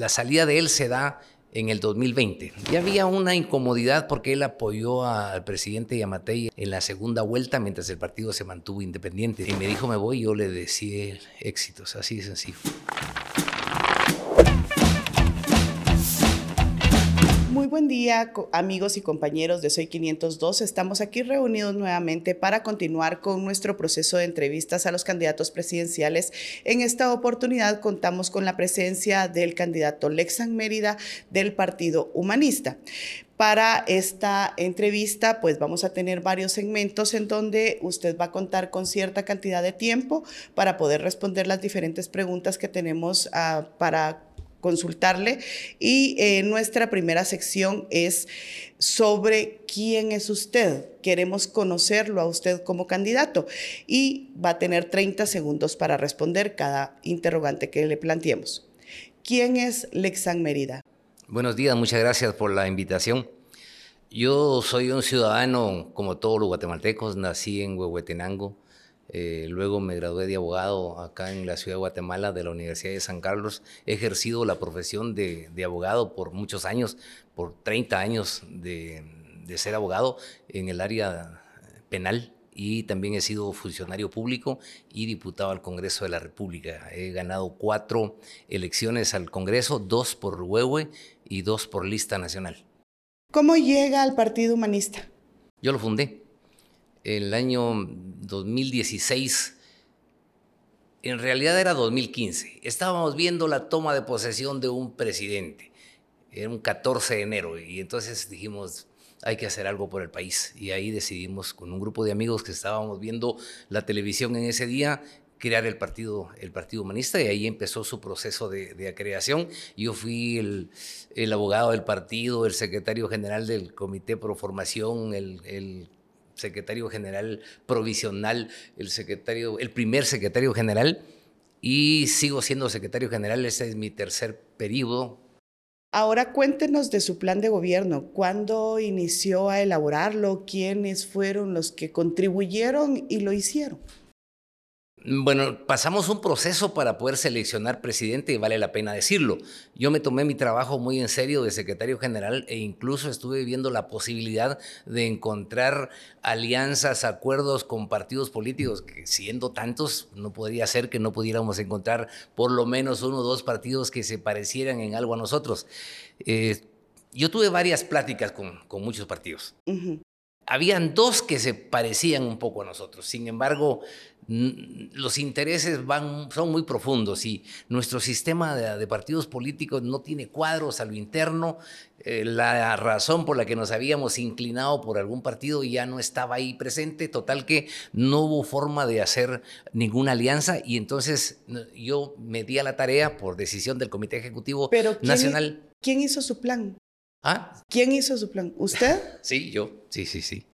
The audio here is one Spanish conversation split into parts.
la salida de él se da en el 2020. Y había una incomodidad porque él apoyó al presidente Yamatei en la segunda vuelta mientras el partido se mantuvo independiente. Y me dijo, me voy, yo le decía éxitos, así de sencillo. Buen día, amigos y compañeros de Soy 502. Estamos aquí reunidos nuevamente para continuar con nuestro proceso de entrevistas a los candidatos presidenciales. En esta oportunidad contamos con la presencia del candidato Lexan Mérida del Partido Humanista. Para esta entrevista, pues vamos a tener varios segmentos en donde usted va a contar con cierta cantidad de tiempo para poder responder las diferentes preguntas que tenemos uh, para consultarle. Y eh, nuestra primera sección es sobre quién es usted. Queremos conocerlo a usted como candidato y va a tener 30 segundos para responder cada interrogante que le planteemos. ¿Quién es Lexan Mérida? Buenos días, muchas gracias por la invitación. Yo soy un ciudadano como todos los guatemaltecos, nací en Huehuetenango, eh, luego me gradué de abogado acá en la ciudad de Guatemala de la Universidad de San Carlos. He ejercido la profesión de, abogado por muchos años, por 30 años de, ser abogado en el área penal y también he sido funcionario público y diputado al Congreso de la República. He ganado cuatro elecciones al Congreso, dos por Huehue y dos por lista nacional. ¿Cómo llega al Partido Humanista? Yo lo fundé el año 2016, en realidad era 2015, estábamos viendo la toma de posesión de un presidente, era un 14 de enero, y entonces dijimos, hay que hacer algo por el país. Y ahí decidimos, con un grupo de amigos que estábamos viendo la televisión en ese día, crear el partido, el partido Humanista y ahí empezó su proceso de, creación. Yo fui el, abogado del partido, el secretario general del Comité Pro Formación, el secretario general provisional, el, secretario, el primer secretario general, y sigo siendo secretario general, ese es mi tercer periodo. Ahora cuéntenos de su plan de gobierno. ¿Cuándo inició a elaborarlo? ¿Quiénes fueron los que contribuyeron y lo hicieron? Bueno, pasamos un proceso para poder seleccionar presidente y vale la pena decirlo. Yo me tomé mi trabajo muy en serio de secretario general e incluso estuve viendo la posibilidad de encontrar alianzas, acuerdos con partidos políticos, que siendo tantos, no podría ser que no pudiéramos encontrar por lo menos uno o dos partidos que se parecieran en algo a nosotros. Eh, yo tuve varias pláticas con, con muchos partidos. Habían dos que se parecían un poco a nosotros. Sin embargo, los intereses van, son muy profundos y nuestro sistema de, partidos políticos no tiene cuadros a lo interno. Eh, la razón por la que nos habíamos inclinado por algún partido ya no estaba ahí presente, total que no hubo forma de hacer ninguna alianza y entonces yo me di a la tarea por decisión del Comité Ejecutivo Nacional. ¿Quién hizo su plan? ¿Ah? ¿Quién hizo su plan? ¿Usted? Sí, yo, sí, sí, sí.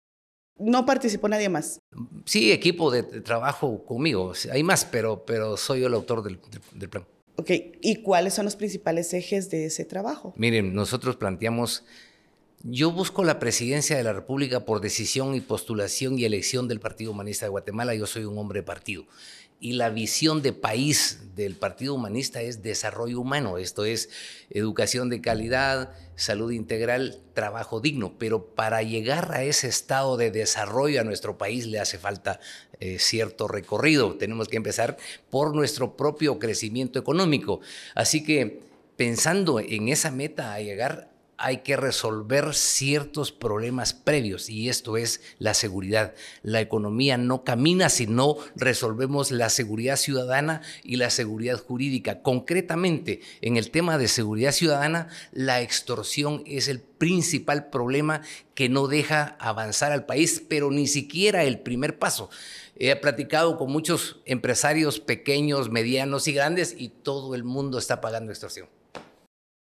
No participó nadie más. Sí, equipo de, trabajo conmigo. Hay más, pero, pero soy yo el autor del, del, plan. Ok, ¿y cuáles son los principales ejes de ese trabajo? Miren, nosotros planteamos, yo busco la presidencia de la República por decisión y postulación y elección del Partido Humanista de Guatemala. Yo soy un hombre de partido y la visión de país del Partido Humanista es desarrollo humano, esto es educación de calidad, salud integral, trabajo digno, pero para llegar a ese estado de desarrollo a nuestro país le hace falta eh, cierto recorrido, tenemos que empezar por nuestro propio crecimiento económico, así que pensando en esa meta a llegar hay que resolver ciertos problemas previos y esto es la seguridad. La economía no camina si no resolvemos la seguridad ciudadana y la seguridad jurídica. Concretamente, en el tema de seguridad ciudadana, la extorsión es el principal problema que no deja avanzar al país, pero ni siquiera el primer paso. He platicado con muchos empresarios pequeños, medianos y grandes y todo el mundo está pagando extorsión.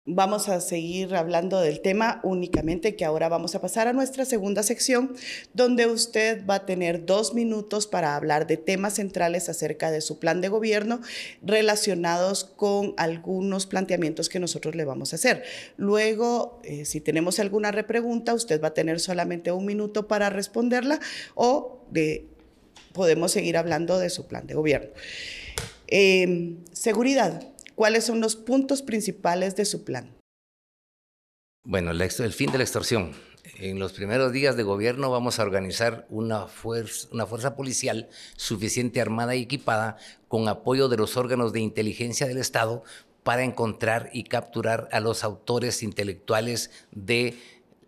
Vamos a seguir hablando del tema únicamente, que ahora vamos a pasar a nuestra segunda sección, donde usted va a tener dos minutos para hablar de temas centrales acerca de su plan de gobierno relacionados con algunos planteamientos que nosotros le vamos a hacer. Luego, eh, si tenemos alguna repregunta, usted va a tener solamente un minuto para responderla o de, podemos seguir hablando de su plan de gobierno. Em, seguridad. ¿Cuáles son los puntos principales de su plan? Bueno, el fin de la extorsión. En los primeros días de gobierno vamos a organizar una fuerza, una fuerza policial suficiente armada y equipada con apoyo de los órganos de inteligencia del Estado para encontrar y capturar a los autores intelectuales de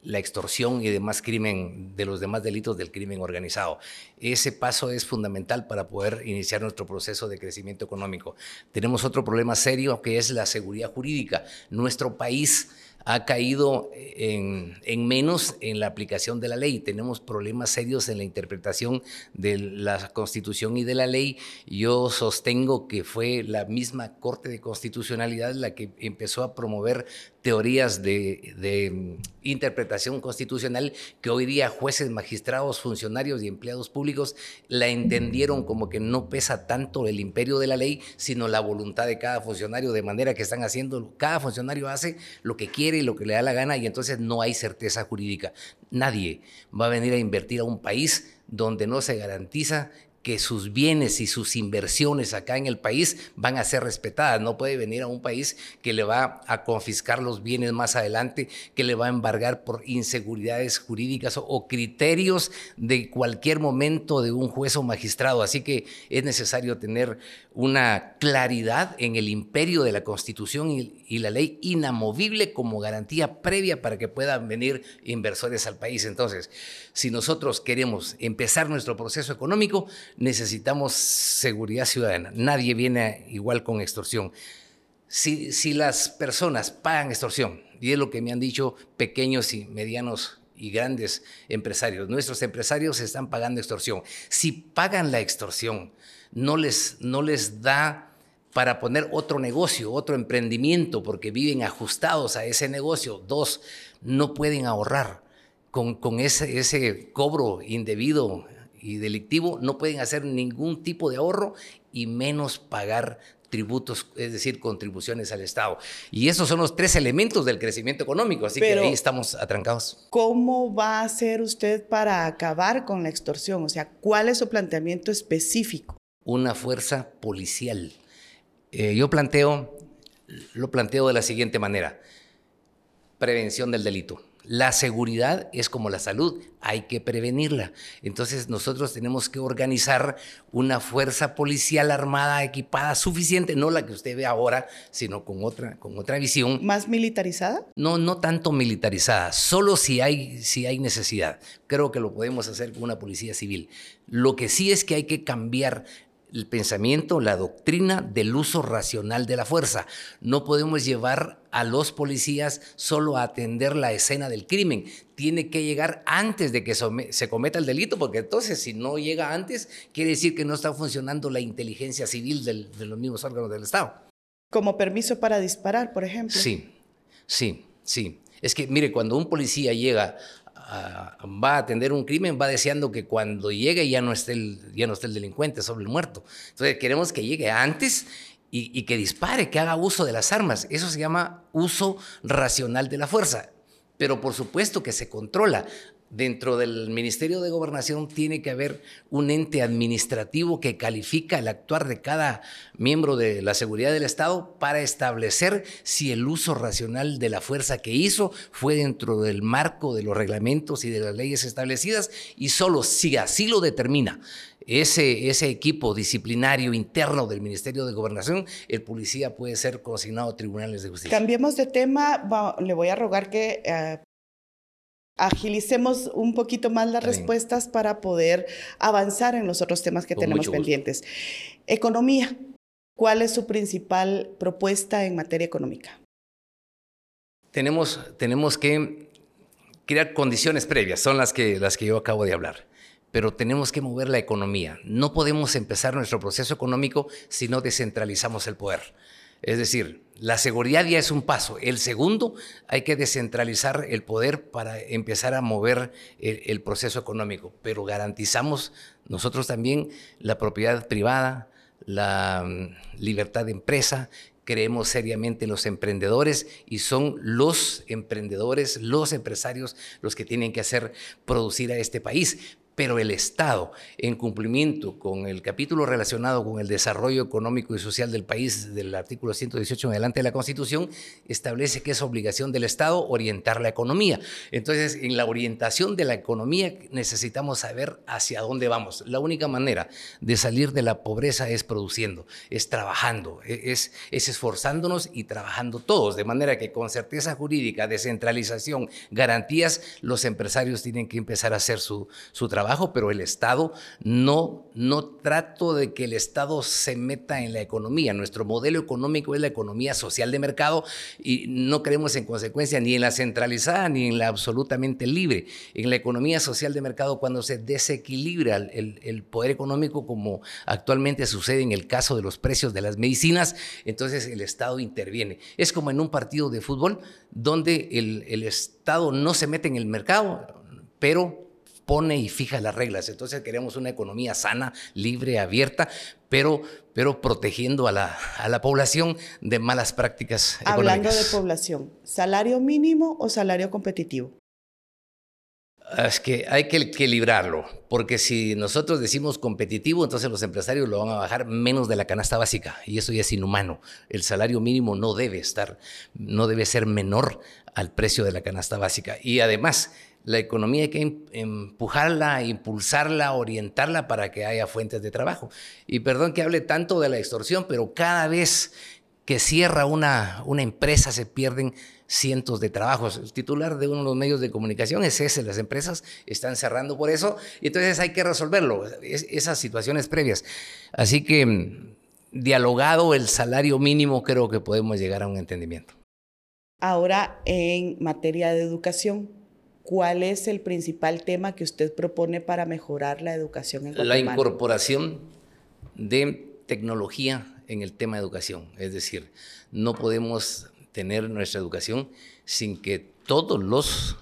la extorsión y demás crimen, de los demás delitos del crimen organizado. Ese paso es fundamental para poder iniciar nuestro proceso de crecimiento económico. Tenemos otro problema serio que es la seguridad jurídica. Nuestro país ha caído en, menos en la aplicación de la ley. Tenemos problemas serios en la interpretación de la Constitución y de la ley. Yo sostengo que fue la misma Corte de Constitucionalidad la que empezó a promover teorías de, de, interpretación constitucional que hoy día jueces, magistrados, funcionarios y empleados públicos la entendieron como que no pesa tanto el imperio de la ley, sino la voluntad de cada funcionario, de manera que están haciendo, cada funcionario hace lo que quiere y lo que le da la gana y entonces no hay certeza jurídica. Nadie va a venir a invertir a un país donde no se garantiza que sus bienes y sus inversiones acá en el país van a ser respetadas. No puede venir a un país que le va a confiscar los bienes más adelante, que le va a embargar por inseguridades jurídicas o, criterios de cualquier momento de un juez o magistrado. Así que es necesario tener una claridad en el imperio de la Constitución y, la ley inamovible como garantía previa para que puedan venir inversores al país. Entonces, si nosotros queremos empezar nuestro proceso económico, necesitamos seguridad ciudadana. Nadie viene igual con extorsión. Si, si las personas pagan extorsión, y es lo que me han dicho pequeños y medianos y grandes empresarios, nuestros empresarios están pagando extorsión. Si pagan la extorsión, no les, no les da para poner otro negocio, otro emprendimiento, porque viven ajustados a ese negocio. Dos, no pueden ahorrar. Con, con ese, ese cobro indebido y delictivo no pueden hacer ningún tipo de ahorro y menos pagar tributos, es decir, contribuciones al Estado. Y esos son los tres elementos del crecimiento económico, así que ahí estamos atrancados. ¿Cómo va a hacer usted para acabar con la extorsión? O sea, ¿cuál es su planteamiento específico? Una fuerza policial. Eh, yo planteo, lo planteo de la siguiente manera, prevención del delito la seguridad es como la salud, hay que prevenirla. Entonces nosotros tenemos que organizar una fuerza policial armada, equipada, suficiente, no la que usted ve ahora, sino con otra, con otra visión. ¿Más militarizada? No, no tanto militarizada, solo si hay, si hay necesidad. Creo que lo podemos hacer con una policía civil. Lo que sí es que hay que cambiar el pensamiento, la doctrina del uso racional de la fuerza. No podemos llevar a los policías solo a atender la escena del crimen. Tiene que llegar antes de que se cometa el delito, porque entonces si no llega antes, quiere decir que no está funcionando la inteligencia civil de los mismos órganos del Estado. Como permiso para disparar, por ejemplo. Sí, sí, sí. Es que, mire, cuando un policía llega va a atender un crimen, va deseando que cuando llegue ya no esté el, ya no esté el delincuente sobre el muerto. Entonces queremos que llegue antes y, y, que dispare, que haga uso de las armas. Eso se llama uso racional de la fuerza. Pero por supuesto que se controla dentro del Ministerio de Gobernación tiene que haber un ente administrativo que califica el actuar de cada miembro de la seguridad del Estado para establecer si el uso racional de la fuerza que hizo fue dentro del marco de los reglamentos y de las leyes establecidas y solo si así lo determina ese, ese equipo disciplinario interno del Ministerio de Gobernación, el policía puede ser consignado a tribunales de justicia. Cambiemos de tema, le voy a rogar que eh, agilicemos un poquito más las respuestas para poder avanzar en los otros temas que tenemos pendientes. Economía. ¿Cuál es su principal propuesta en materia económica? Tenemos, tenemos que crear condiciones previas, son las que, las que yo acabo de hablar pero tenemos que mover la economía. No podemos empezar nuestro proceso económico si no descentralizamos el poder. Es decir, la seguridad ya es un paso. El segundo, hay que descentralizar el poder para empezar a mover el, proceso económico, pero garantizamos nosotros también la propiedad privada, la mm, libertad de empresa, creemos seriamente en los emprendedores y son los emprendedores, los empresarios los que tienen que hacer producir a este país. Pero el Estado, en cumplimiento con el capítulo relacionado con el desarrollo económico y social del país del artículo 118 en adelante de la Constitución, establece que es obligación del Estado orientar la economía. Entonces, en la orientación de la economía necesitamos saber hacia dónde vamos. La única manera de salir de la pobreza es produciendo, es trabajando, e-, es, es esforzándonos y trabajando todos, de manera que con certeza jurídica, descentralización, garantías, los empresarios tienen que empezar a hacer su, su trabajo pero el Estado no, no trato de que el Estado se meta en la economía. Nuestro modelo económico es la economía social de mercado y no creemos en consecuencia ni en la centralizada ni en la absolutamente libre. En la economía social de mercado, cuando se desequilibra el, el poder económico, como actualmente sucede en el caso de los precios de las medicinas, entonces el Estado interviene. Es como en un partido de fútbol donde el, el Estado no se mete en el mercado, pero pone y fija las reglas. Entonces queremos una economía sana, libre, abierta, pero, pero protegiendo a la, a la población de malas prácticas Hablando de población, ¿salario mínimo o salario competitivo? Es que hay que equilibrarlo, porque si nosotros decimos competitivo, entonces los empresarios lo van a bajar menos de la canasta básica y eso ya es inhumano. El salario mínimo no debe estar, no debe ser menor al precio de la canasta básica. Y además, la economía hay que em, empujarla, impulsarla, orientarla para que haya fuentes de trabajo. Y perdón que hable tanto de la extorsión, pero cada vez que cierra una, una empresa se pierden cientos de trabajos. El titular de uno de los medios de comunicación es ese, las empresas están cerrando por eso, y entonces hay que resolverlo, esas situaciones previas. Así que mm, dialogado el salario mínimo, creo que podemos llegar a un entendimiento. Ahora, en materia de educación, ¿cuál es el principal tema que usted propone para mejorar la educación en Guatemala? La incorporación de tecnología en el tema de educación. Es decir, no podemos tener nuestra educación sin que todos los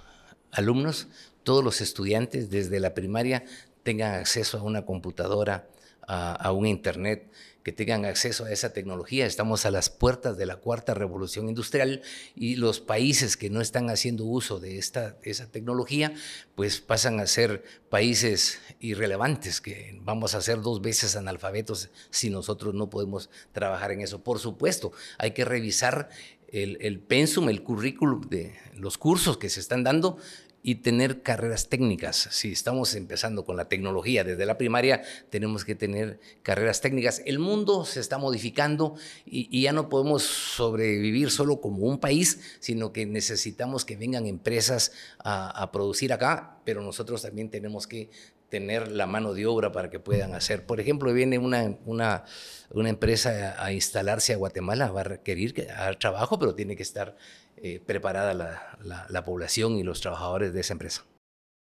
alumnos, todos los estudiantes desde la primaria tengan acceso a una computadora, a, a un internet, que tengan acceso a esa tecnología. Estamos a las puertas de la cuarta revolución industrial y los países que no están haciendo uso de esta, esa tecnología, pues pasan a ser países irrelevantes, que vamos a ser dos veces analfabetos si nosotros no podemos trabajar en eso. Por supuesto, hay que revisar el, el pensum, el currículum de los cursos que se están dando y tener carreras técnicas. Si estamos empezando con la tecnología desde la primaria, tenemos que tener carreras técnicas. El mundo se está modificando y, ya no podemos sobrevivir solo como un país, sino que necesitamos que vengan empresas a, a producir acá, pero nosotros también tenemos que tener la mano de obra para que puedan hacer. Por ejemplo, viene una, una, una empresa a, instalarse a Guatemala, va a requerir trabajo, pero tiene que estar eh, preparada la, la, población y los trabajadores de esa empresa.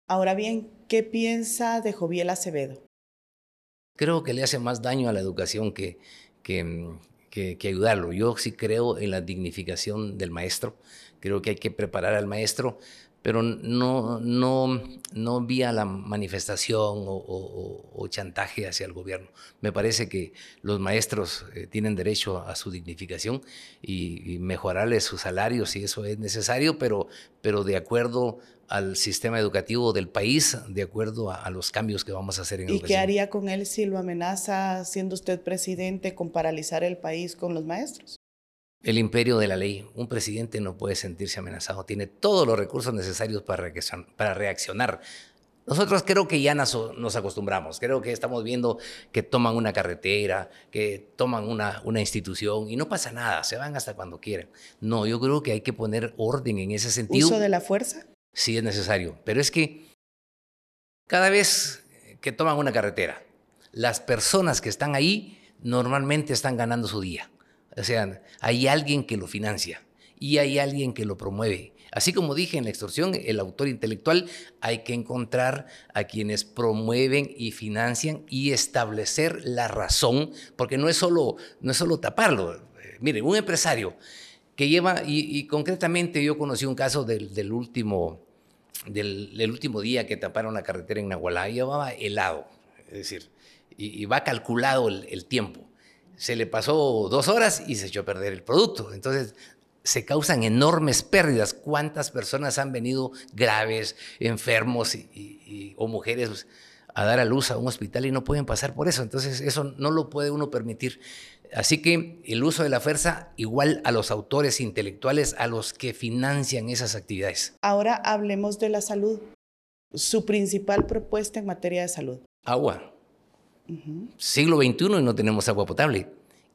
Ahora bien, ¿qué piensa de Joviel Acevedo? Creo que le hace más daño a la educación que, que, que, que ayudarlo. Yo sí creo en la dignificación del maestro. Creo que hay que preparar al maestro pero no, no, no vía la manifestación o, chantaje hacia el gobierno. Me parece que los maestros eh, tienen derecho a su dignificación y, mejorarles sus salarios si eso es necesario, pero, pero de acuerdo al sistema educativo del país, de acuerdo a, los cambios que vamos a hacer en ¿Y qué haría con él si lo amenaza, siendo usted presidente, con paralizar el país con los maestros? El imperio de la ley. Un presidente no puede sentirse amenazado, tiene todos los recursos necesarios para, para reaccionar. Nosotros creo que ya nos, acostumbramos, creo que estamos viendo que toman una carretera, que toman una, una institución y no pasa nada, se van hasta cuando quieran. No, yo creo que hay que poner orden en ese sentido. ¿Uso de la fuerza? Sí, es necesario, pero es que cada vez que toman una carretera, las personas que están ahí normalmente están ganando su día. O sea, hay alguien que lo financia y hay alguien que lo promueve. Así como dije en la extorsión, el autor intelectual, hay que encontrar a quienes promueven y financian y establecer la razón, porque no es solo, no es solo taparlo. Mire, un empresario que lleva, y, concretamente yo conocí un caso del, último, del, último día que taparon la carretera en Nahualá, llevaba helado, es decir, y, va calculado el tiempo se le pasó dos horas y se echó a perder el producto. Entonces, se causan enormes pérdidas. ¿Cuántas personas han venido graves, enfermos y, o mujeres a dar a luz a un hospital y no pueden pasar por eso. Entonces eso no lo puede uno permitir. Así que el uso de la fuerza igual a los autores intelectuales, a los que financian esas actividades. Ahora hablemos de la salud. Su principal propuesta en materia de salud. Agua. Siglo XXI y no tenemos agua potable.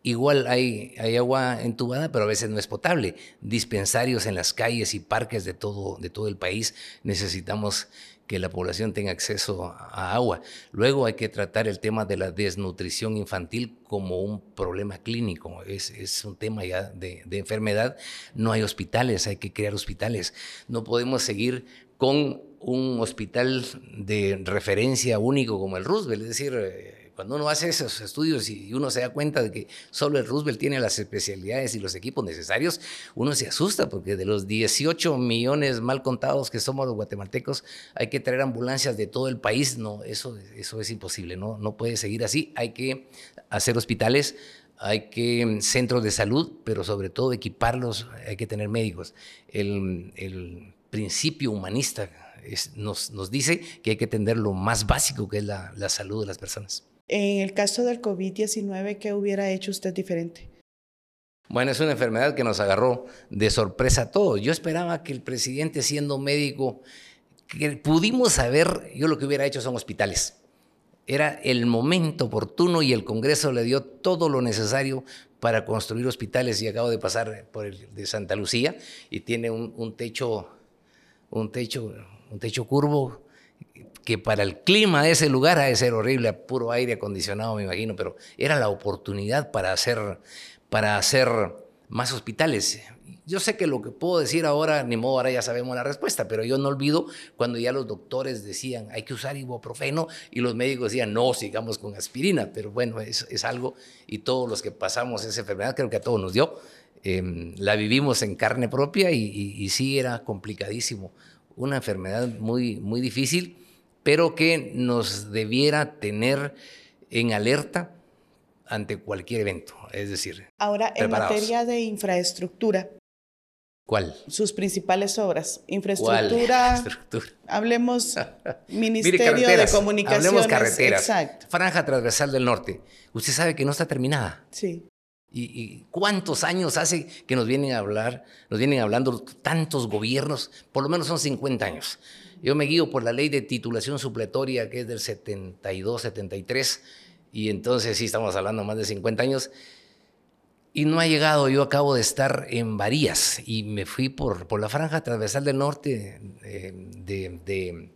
Igual hay, hay, agua entubada, pero a veces no es potable. Dispensarios en las calles y parques de todo, de todo el país necesitamos que la población tenga acceso a agua. Luego hay que tratar el tema de la desnutrición infantil como un problema clínico, es, es un tema ya de, de, enfermedad. No hay hospitales, hay que crear hospitales. No podemos seguir con un hospital de referencia único como el Roosevelt, es decir, eh, cuando uno hace esos estudios y uno se da cuenta de que solo el Roosevelt tiene las especialidades y los equipos necesarios, uno se asusta porque de los 18 millones mal contados que somos los guatemaltecos, hay que traer ambulancias de todo el país. No, eso, eso es imposible, no, no puede seguir así. Hay que hacer hospitales, hay que mm, centros de salud, pero sobre todo equiparlos, hay que tener médicos. El, el principio humanista nos, nos, dice que hay que tener lo más básico, que es la, la salud de las personas. En el caso del COVID-19, ¿qué hubiera hecho usted diferente? Bueno, es una enfermedad que nos agarró de sorpresa a todos. Yo esperaba que el presidente, siendo médico, que pudimos saber, yo lo que hubiera hecho son hospitales. Era el momento oportuno y el Congreso le dio todo lo necesario para construir hospitales y acabo de pasar por el de Santa Lucía y tiene un, un techo, un techo, un techo curvo que para el clima de ese lugar ha de ser horrible, puro aire acondicionado, me imagino, pero era la oportunidad para hacer, para hacer más hospitales. Yo sé que lo que puedo decir ahora, ni modo, ahora ya sabemos la respuesta, pero yo no olvido cuando ya los doctores decían hay que usar ibuprofeno y los médicos decían no, sigamos con aspirina, pero bueno, es, es algo y todos los que pasamos esa enfermedad, creo que a todos nos dio, eh, la vivimos en carne propia y, y sí era complicadísimo, una enfermedad muy, muy difícil pero que nos debiera tener en alerta ante cualquier evento. Es decir, ahora en materia de infraestructura. ¿Cuál? Sus principales obras. Infraestructura. Infraestructura. Hablemos Ministerio de Comunicaciones. Hablemos carreteras. Exacto. Franja transversal del norte. Usted sabe que no está terminada. Sí. ¿Y, ¿Y, cuántos años hace que nos vienen a hablar, nos vienen hablando tantos gobiernos? Por lo menos son 50 años. Yo me guío por la ley de titulación supletoria que es del 72, 73, y entonces sí estamos hablando más de 50 años. Y no ha llegado, yo acabo de estar en Varías y me fui por, por la franja transversal del norte de, de,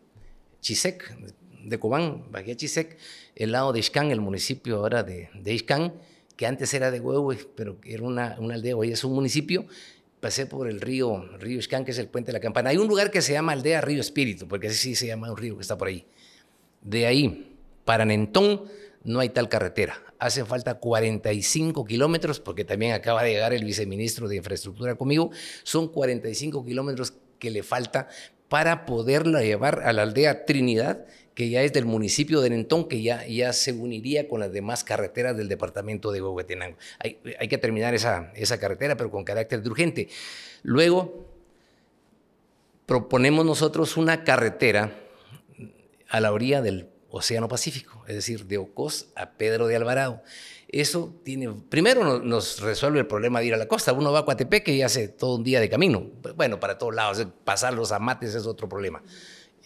Chisec, de Cobán, bajé a Chisec, el lado de Ixcán, el municipio ahora de, de Ixcán, que antes era de Huehue, pero que era una, una aldea, hoy es un municipio, pasé por el río, río Ixcán, que es el puente de la campana. Hay un lugar que se llama Aldea Río Espíritu, porque así sí se llama un río que está por ahí. De ahí, para Nentón, no hay tal carretera. Hace falta 45 kilómetros, porque también acaba de llegar el viceministro de Infraestructura conmigo. Son 45 kilómetros que le falta para poderla llevar a la aldea Trinidad que ya es del municipio de Nentón, que ya, ya se uniría con las demás carreteras del departamento de Huehuetenango. Hay, hay que terminar esa, esa carretera, pero con carácter urgente. Luego, proponemos nosotros una carretera a la orilla del Océano Pacífico, es decir, de Ocos a Pedro de Alvarado. Eso tiene, primero nos resuelve el problema de ir a la costa. Uno va a Coatepeque y hace todo un día de camino. Bueno, para todos lados, pasar los amates es otro problema.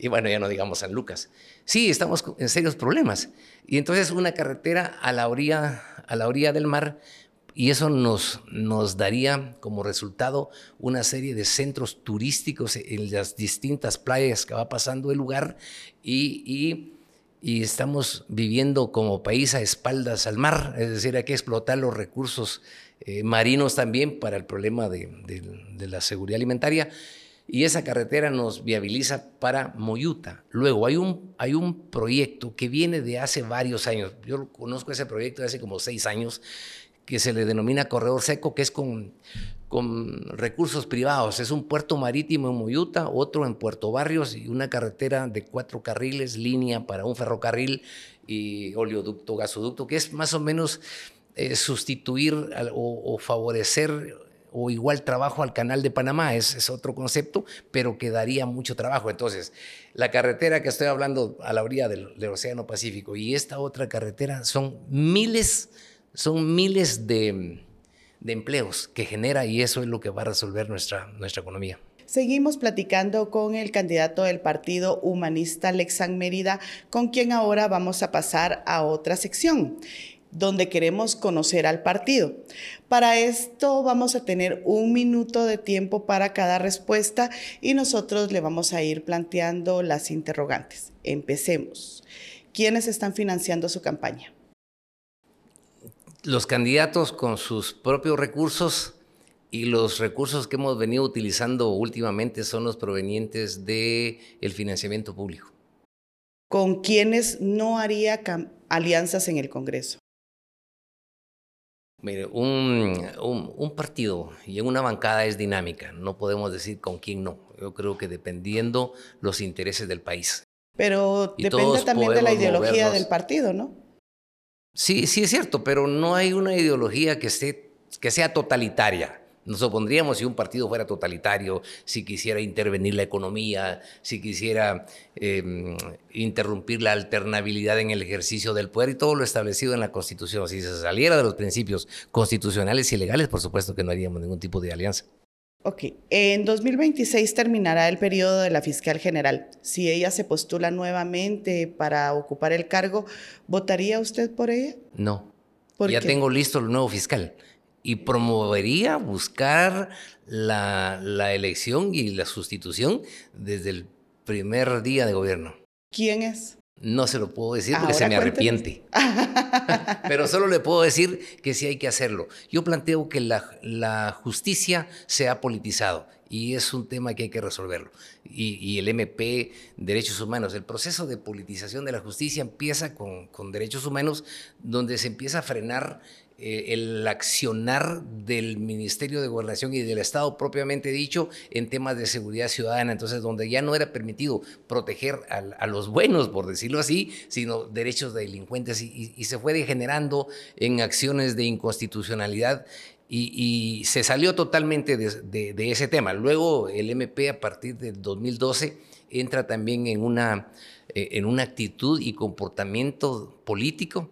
Y bueno, ya no digamos San Lucas. Sí, estamos en serios problemas. Y entonces una carretera a la orilla, a la orilla del mar, y eso nos, nos daría como resultado una serie de centros turísticos en las distintas playas que va pasando el lugar y, y, estamos viviendo como país a espaldas al mar, es decir, hay que explotar los recursos eh, marinos también para el problema de, de la seguridad alimentaria y esa carretera nos viabiliza para Moyuta. Luego hay un, hay un proyecto que viene de hace varios años, yo conozco ese proyecto de hace como seis años, que se le denomina Corredor Seco, que es con, con recursos privados. Es un puerto marítimo en Moyuta, otro en Puerto Barrios y una carretera de cuatro carriles, línea para un ferrocarril y oleoducto, gasoducto, que es más o menos eh, sustituir o, o favorecer o igual trabajo al canal de Panamá, es, es otro concepto, pero que daría mucho trabajo. Entonces, la carretera que estoy hablando a la orilla del, del Océano Pacífico y esta otra carretera son miles, son miles de, de empleos que genera y eso es lo que va a resolver nuestra, nuestra economía. Seguimos platicando con el candidato del Partido Humanista, Lexan Mérida, con quien ahora vamos a pasar a otra sección donde queremos conocer al partido. Para esto vamos a tener un minuto de tiempo para cada respuesta y nosotros le vamos a ir planteando las interrogantes. Empecemos. ¿Quiénes están financiando su campaña? Los candidatos con sus propios recursos y los recursos que hemos venido utilizando últimamente son los provenientes del el financiamiento público. ¿Con quiénes no haría alianzas en el Congreso? Mire, un, un, un, partido y en una bancada es dinámica, no podemos decir con quién no. Yo creo que dependiendo los intereses del país. Pero y depende también de la ideología movernos. del partido, ¿no? Sí, sí es cierto, pero no hay una ideología que, esté, que sea totalitaria. Nos opondríamos si un partido fuera totalitario, si quisiera intervenir la economía, si quisiera eh, interrumpir la alternabilidad en el ejercicio del poder y todo lo establecido en la Constitución. Si se saliera de los principios constitucionales y legales, por supuesto que no haríamos ningún tipo de alianza. Ok, en 2026 terminará el periodo de la fiscal general. Si ella se postula nuevamente para ocupar el cargo, ¿votaría usted por ella? No. ¿Por ya qué? tengo listo el nuevo fiscal y promovería buscar la, la, elección y la sustitución desde el primer día de gobierno. ¿Quién es? No se lo puedo decir porque Ahora se me arrepiente. Pero solo le puedo decir que sí hay que hacerlo. Yo planteo que la, la justicia se ha politizado y es un tema que hay que resolverlo. Y, y, el MP, Derechos Humanos, el proceso de politización de la justicia empieza con, con derechos humanos, donde se empieza a frenar eh, el accionar del Ministerio de Gobernación y del Estado propiamente dicho en temas de seguridad ciudadana, entonces donde ya no era permitido proteger a, los buenos, por decirlo así, sino derechos de delincuentes y, se fue degenerando en acciones de inconstitucionalidad y, se salió totalmente de, ese tema. Luego el MP a partir del 2012 entra también en una, eh, en una actitud y comportamiento político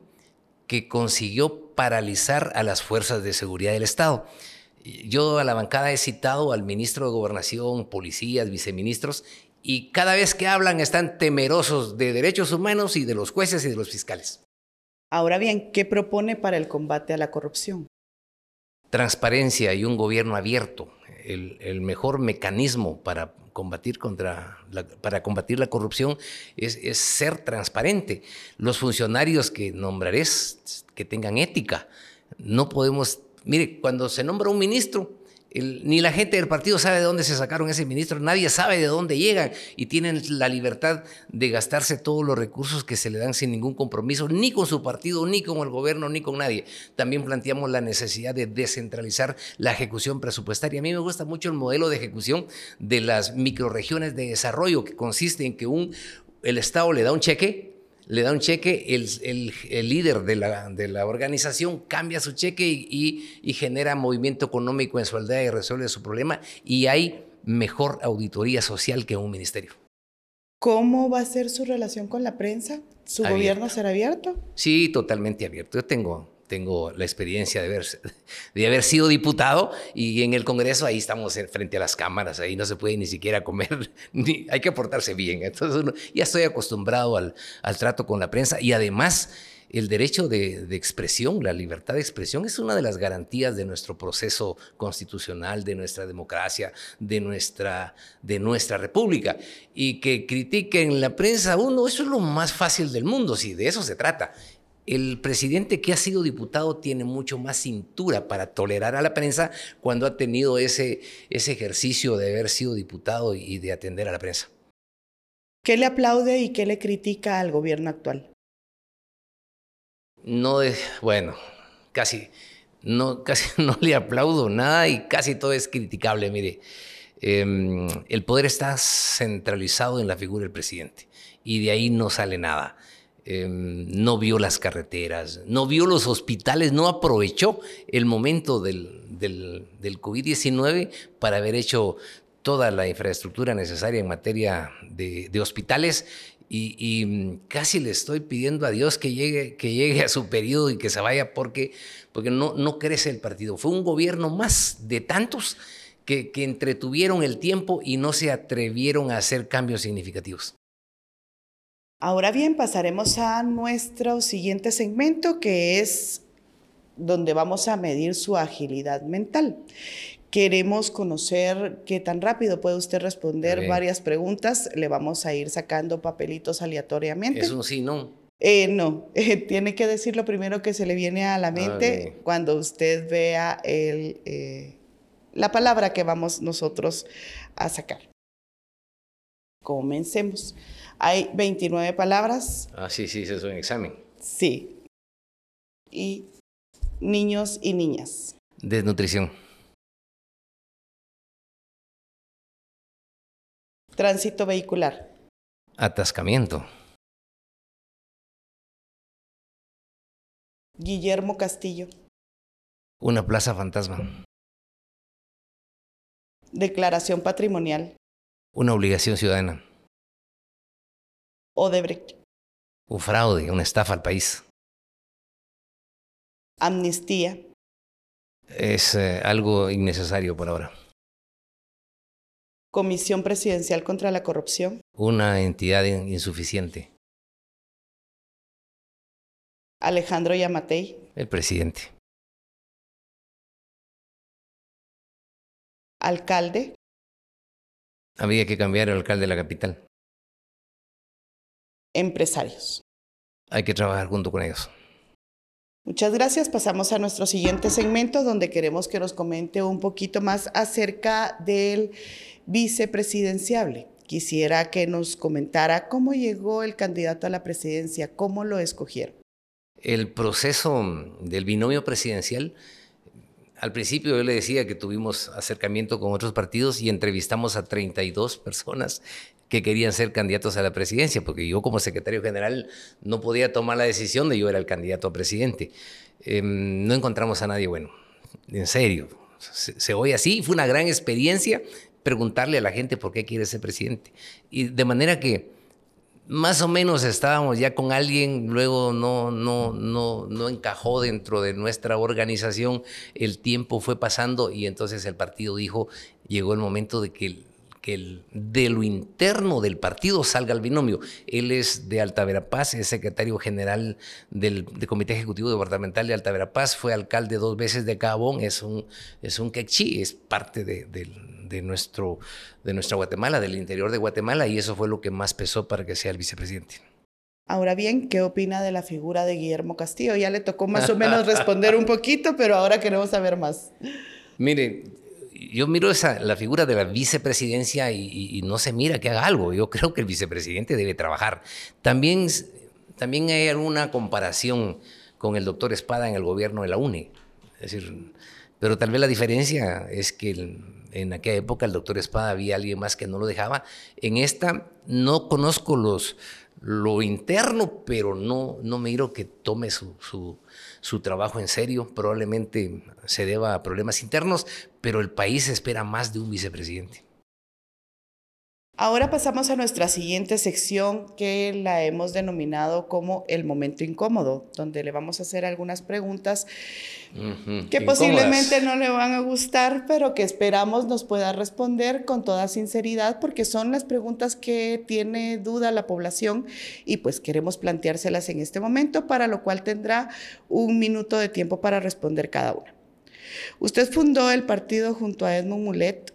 que consiguió paralizar a las fuerzas de seguridad del Estado. Yo a la bancada he citado al ministro de Gobernación, policías, viceministros, y cada vez que hablan están temerosos de derechos humanos y de los jueces y de los fiscales. Ahora bien, ¿qué propone para el combate a la corrupción? Transparencia y un gobierno abierto. El, el mejor mecanismo para combatir, contra la, para combatir la corrupción es, es, ser transparente. Los funcionarios que nombraré que tengan ética. No podemos, mire, cuando se nombra un ministro, ni la gente del partido sabe de dónde se sacaron ese ministro, nadie sabe de dónde llegan y tienen la libertad de gastarse todos los recursos que se le dan sin ningún compromiso, ni con su partido, ni con el gobierno, ni con nadie. También planteamos la necesidad de descentralizar la ejecución presupuestaria. A mí me gusta mucho el modelo de ejecución de las microregiones de desarrollo, que consiste en que un, el Estado le da un cheque le da un cheque, el, el, el líder de la, de la, organización cambia su cheque y, y, y, genera movimiento económico en su aldea y resuelve su problema y hay mejor auditoría social que un ministerio. ¿Cómo va a ser su relación con la prensa? ¿Su abierto. gobierno será abierto? Sí, totalmente abierto. Yo tengo tengo la experiencia de haber, de haber sido diputado y en el Congreso ahí estamos frente a las cámaras, ahí no se puede ni siquiera comer, ni, hay que portarse bien. Entonces uno, ya estoy acostumbrado al, al, trato con la prensa y además el derecho de, de, expresión, la libertad de expresión es una de las garantías de nuestro proceso constitucional, de nuestra democracia, de nuestra, de nuestra república. Y que critiquen la prensa uno, eso es lo más fácil del mundo, si de eso se trata el presidente que ha sido diputado tiene mucho más cintura para tolerar a la prensa cuando ha tenido ese, ese ejercicio de haber sido diputado y de atender a la prensa. ¿Qué le aplaude y qué le critica al gobierno actual? No, bueno, casi no, casi no le aplaudo nada y casi todo es criticable. Mire, eh, el poder está centralizado en la figura del presidente y de ahí no sale nada em, no vio las carreteras, no vio los hospitales, no aprovechó el momento del, del, del COVID-19 para haber hecho toda la infraestructura necesaria en materia de, de hospitales y, mm, casi le estoy pidiendo a Dios que llegue, que llegue a su periodo y que se vaya porque, porque no, no crece el partido. Fue un gobierno más de tantos que, que entretuvieron el tiempo y no se atrevieron a hacer cambios significativos. Ahora bien, pasaremos a nuestro siguiente segmento que es donde vamos a medir su agilidad mental. Queremos conocer qué tan rápido puede usted responder varias preguntas. Le vamos a ir sacando papelitos aleatoriamente. Es un sí, no. Eh, no, tiene que decir lo primero que se le viene a la mente cuando usted vea el, eh, la palabra que vamos nosotros a sacar. Comencemos. Hay 29 palabras. Ah, sí, sí, eso es un examen. Sí. Y niños y niñas. Desnutrición. Tránsito vehicular. Atascamiento. Guillermo Castillo. Una plaza fantasma. Declaración patrimonial. Una obligación ciudadana. Odebrecht. Un fraude, una estafa al país. Amnistía. Es eh, algo innecesario por ahora. Comisión Presidencial contra la Corrupción. Una entidad insuficiente. Alejandro Yamatei. El presidente. Alcalde. Había que cambiar el alcalde de la capital. Empresarios. Hay que trabajar junto con ellos. Muchas gracias. Pasamos a nuestro siguiente segmento donde queremos que nos comente un poquito más acerca del vicepresidenciable. Quisiera que nos comentara cómo llegó el candidato a la presidencia, cómo lo escogieron. El proceso del binomio presidencial, al principio yo le decía que tuvimos acercamiento con otros partidos y entrevistamos a 32 personas que querían ser candidatos a la presidencia, porque yo como secretario general no podía tomar la decisión de yo era el candidato a presidente. Em, no encontramos a nadie bueno, en serio. Se, se oye así, fue una gran experiencia, preguntarle a la gente por qué quiere ser presidente. Y de manera que más o menos estábamos ya con alguien, luego no, no, no, no encajó dentro de nuestra organización, el tiempo fue pasando y entonces el partido dijo, llegó el momento de que que de lo interno del partido salga el binomio. Él es de Alta Verapaz, es secretario general del, Comité Ejecutivo Departamental de Alta Verapaz, fue alcalde dos veces de Cabón, es un, es un quechí, es parte de, de, nuestro, de nuestra Guatemala, del interior de Guatemala, y eso fue lo que más pesó para que sea el vicepresidente. Ahora bien, ¿qué opina de la figura de Guillermo Castillo? Ya le tocó más o menos responder un poquito, pero ahora queremos saber más. Mire, yo miro esa, la figura de la vicepresidencia y, no se mira que haga algo. Yo creo que el vicepresidente debe trabajar. También, también hay alguna comparación con el doctor Espada en el gobierno de la UNE. Es decir, pero tal vez la diferencia es que en aquella época el doctor Espada había alguien más que no lo dejaba. En esta no conozco los, lo interno, pero no, no miro que tome su, su, su trabajo en serio. Probablemente se deba a problemas internos, pero el país espera más de un vicepresidente. Ahora pasamos a nuestra siguiente sección que la hemos denominado como el momento incómodo, donde le vamos a hacer algunas preguntas que posiblemente no le van a gustar, pero que esperamos nos pueda responder con toda sinceridad, porque son las preguntas que tiene duda la población y pues queremos planteárselas en este momento, para lo cual tendrá un minuto de tiempo para responder cada una. Usted fundó el partido junto a Edmund Mulet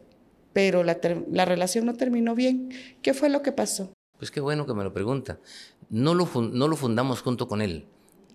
pero la, relación no terminó bien. ¿Qué fue lo que pasó? Pues qué bueno que me lo pregunta. No lo, fundamos junto con él.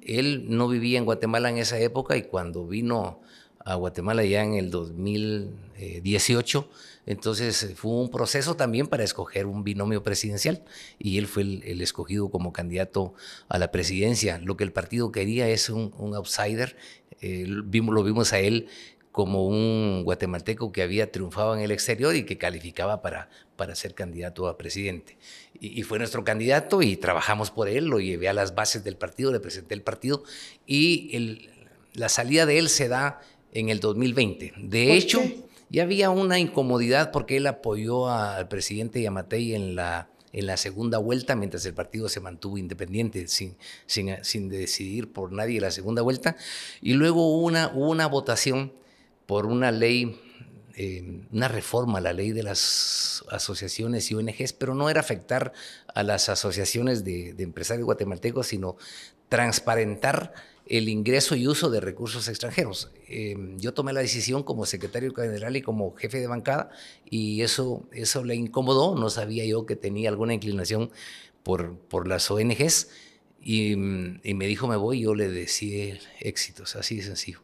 Él no vivía en Guatemala en esa época y cuando vino a Guatemala ya en el 2018, entonces fue un proceso también para escoger un binomio presidencial y él fue el, escogido como candidato a la presidencia. Lo que el partido quería es un, outsider, vimos, lo vimos a él como un guatemalteco que había triunfado en el exterior y que calificaba para, para ser candidato a presidente. Y, fue nuestro candidato y trabajamos por él, lo llevé a las bases del partido, le presenté el partido y la salida de él se da en el 2020. De hecho, ya había una incomodidad porque él apoyó al presidente Yamatei en la, en la segunda vuelta, mientras el partido se mantuvo independiente, sin, sin, sin decidir por nadie la segunda vuelta. Y luego hubo una, una votación por una ley, eh, una reforma a la ley de las asociaciones y ONGs, pero no era afectar a las asociaciones de, empresarios guatemaltecos, sino transparentar el ingreso y uso de recursos extranjeros. Eh, yo tomé la decisión como secretario general y como jefe de bancada y eso, eso le incomodó, no sabía yo que tenía alguna inclinación por, por las ONGs y, y me dijo me voy, yo le decía éxitos, así de sencillo.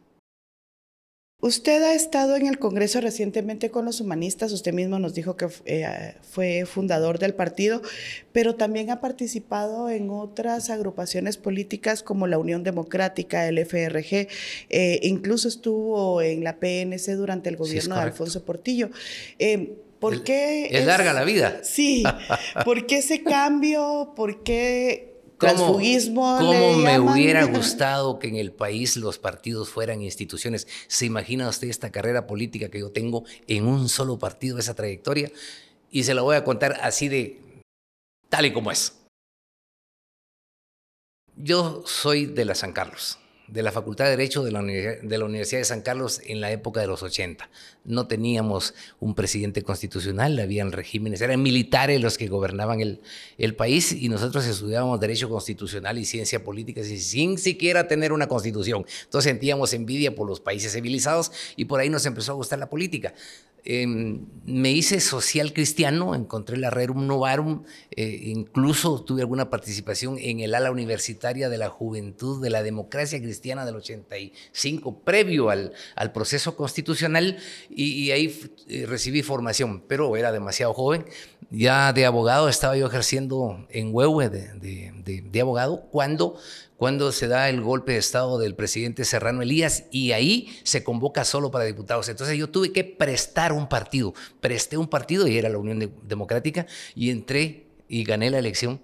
Usted ha estado en el Congreso recientemente con los humanistas, usted mismo nos dijo que eh, fue fundador del partido, pero también ha participado en otras agrupaciones políticas como la Unión Democrática, el FRG, eh, incluso estuvo en la PNC durante el gobierno de Alfonso Portillo. Eh, ¿Por qué? Es, larga la vida. Sí. ¿Por qué ese cambio? ¿Por qué ¿Cómo, ¿Cómo me hubiera gustado que en el país los partidos fueran instituciones? ¿Se imagina usted esta carrera política que yo tengo en un solo partido, esa trayectoria? Y se la voy a contar así de tal y como es. Yo soy de la San Carlos de la Facultad de Derecho de la, Universidad de San Carlos en la época de los 80. No teníamos un presidente constitucional, habían regímenes, eran militares los que gobernaban el, país y nosotros estudiábamos Derecho Constitucional y Ciencia Política sin siquiera tener una constitución. Entonces sentíamos envidia por los países civilizados y por ahí nos empezó a gustar la política. Em, me hice social cristiano, encontré la Rerum Novarum, eh, incluso tuve alguna participación en el ala universitaria de la juventud de la democracia cristiana del 85, previo al, al proceso constitucional, y, ahí eh, recibí formación, pero era demasiado joven. Ya de abogado estaba yo ejerciendo en Huehue de, de, de abogado cuando cuando se da el golpe de Estado del presidente Serrano Elías y ahí se convoca solo para diputados. Entonces yo tuve que prestar un partido, presté un partido y era la Unión Democrática y entré y gané la elección.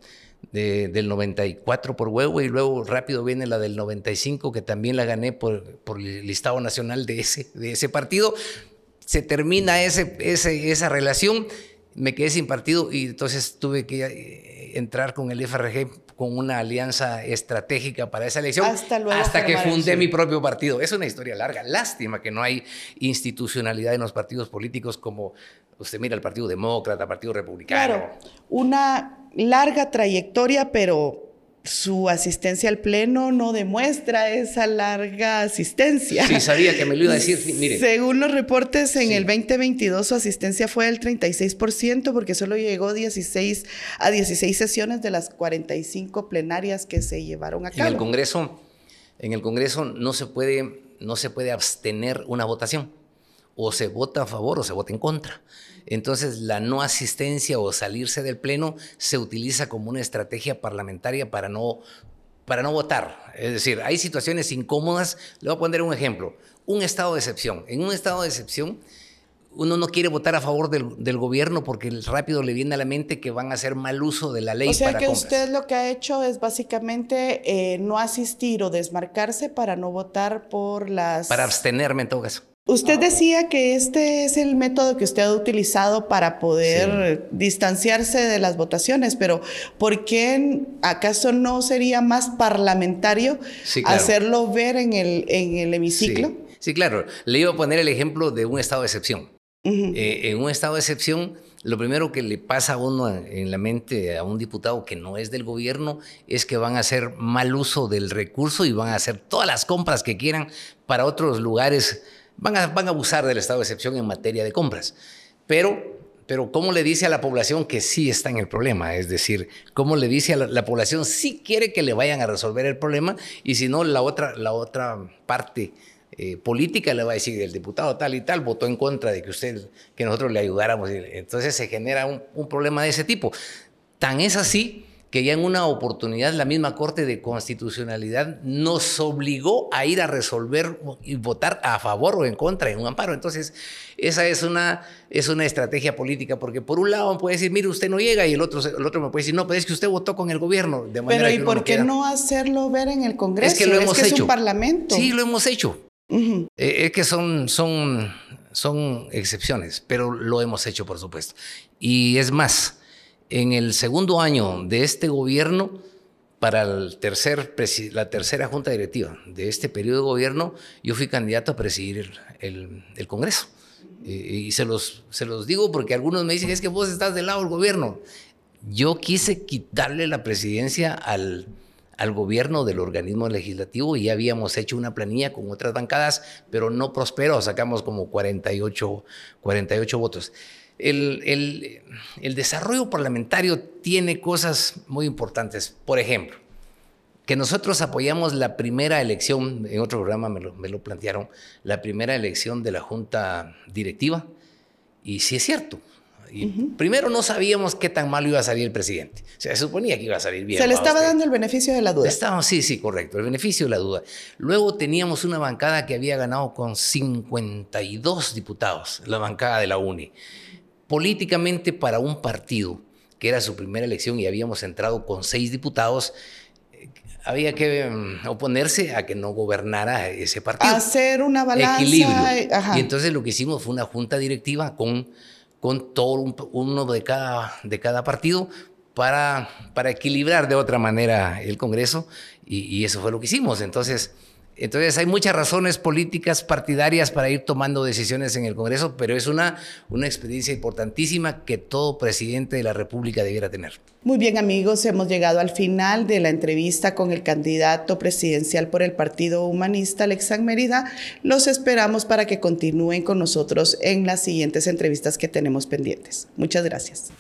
del 94 por huevo y luego rápido viene la del 95 que también la gané por, el listado nacional de ese, de ese partido. Se termina ese, esa relación, me quedé sin partido y entonces tuve que eh, entrar con el FRG con una alianza estratégica para esa elección hasta, hasta que fundé mi propio partido. Es una historia larga. Lástima que no hay institucionalidad en los partidos políticos como usted mira el Partido Demócrata, Partido Republicano. Claro, una larga trayectoria, pero su asistencia al pleno no demuestra esa larga asistencia. Sí, sabía que me lo iba a decir. Mire. Según los reportes, en el 2022 su asistencia fue del 36% porque solo llegó 16 a 16 sesiones de las 45 plenarias que se llevaron a cabo. En el Congreso, en el Congreso no se puede, no se puede abstener una votación. O se vota a favor o se vota en contra. Entonces, la no asistencia o salirse del Pleno se utiliza como una estrategia parlamentaria para no, para no votar. Es decir, hay situaciones incómodas. Le voy a poner un ejemplo. Un estado de excepción. En un estado de excepción, uno no quiere votar a favor del, gobierno porque rápido le viene a la mente que van a hacer mal uso de la ley. O sea que usted lo que ha hecho es básicamente eh, no asistir o desmarcarse para no votar por las... Para abstenerme en todo caso. Usted decía que este es el método que usted ha utilizado para poder distanciarse de las votaciones, pero ¿por qué acaso no sería más parlamentario hacerlo ver en el, en el hemiciclo? Sí. claro. Le iba a poner el ejemplo de un estado de excepción. Eh, en un estado de excepción, lo primero que le pasa a uno en la mente a un diputado que no es del gobierno es que van a hacer mal uso del recurso y van a hacer todas las compras que quieran para otros lugares van a, van a abusar del estado de excepción en materia de compras. Pero, pero ¿cómo le dice a la población que sí está en el problema? Es decir, ¿cómo le dice a la, población si quiere que le vayan a resolver el problema y si no, la otra, la otra parte eh, política le va a decir el diputado tal y tal votó en contra de que usted, que nosotros le ayudáramos. Entonces se genera un problema de ese tipo. Tan es así que ya en una oportunidad la misma Corte de Constitucionalidad nos obligó a ir a resolver y votar a favor o en contra en un amparo. Entonces, esa es una, es una estrategia política, porque por un lado puede decir, mire, usted no llega, y el otro, el otro me puede decir, no, pero es que usted votó con el gobierno. De manera pero ¿y por qué no hacerlo ver en el Congreso? Es que lo hemos es hecho. Es un parlamento. Sí, lo hemos hecho. Eh, es que son, son, son excepciones, pero lo hemos hecho, por supuesto. Y es más, en el segundo año de este gobierno, para el tercer, la tercera junta directiva de este periodo de gobierno, yo fui candidato a presidir el, Congreso. y se los, se los digo porque algunos me dicen, es que vos estás del lado del gobierno. Yo quise quitarle la presidencia al, al gobierno del organismo legislativo y ya habíamos hecho una planilla con otras bancadas, pero no prosperó, sacamos como 48, 48 votos el, desarrollo parlamentario tiene cosas muy importantes. Por ejemplo, que nosotros apoyamos la primera elección, en otro programa me lo, plantearon, la primera elección de la Junta Directiva. Y sí es cierto, y Primero no sabíamos qué tan mal iba a salir el presidente. se suponía que iba a salir bien. Se le estaba dando el beneficio de la duda. sí, sí, correcto, el beneficio de la duda. Luego teníamos una bancada que había ganado con 52 diputados, la bancada de la UNI políticamente para un partido, que era su primera elección y habíamos entrado con seis diputados, eh, había que mm, oponerse a que no gobernara ese partido. Hacer una balanza. Equilibrio. Y entonces lo que hicimos fue una junta directiva con, con todo uno de cada, de cada partido para, para equilibrar de otra manera el Congreso y, y eso fue lo que hicimos. Entonces, entonces hay muchas razones políticas partidarias para ir tomando decisiones en el Congreso, pero es una, una experiencia importantísima que todo presidente de la República debiera tener. Muy bien amigos, hemos llegado al final de la entrevista con el candidato presidencial por el Partido Humanista, Alexan Mérida. Los esperamos para que continúen con nosotros en las siguientes entrevistas que tenemos pendientes. Muchas gracias.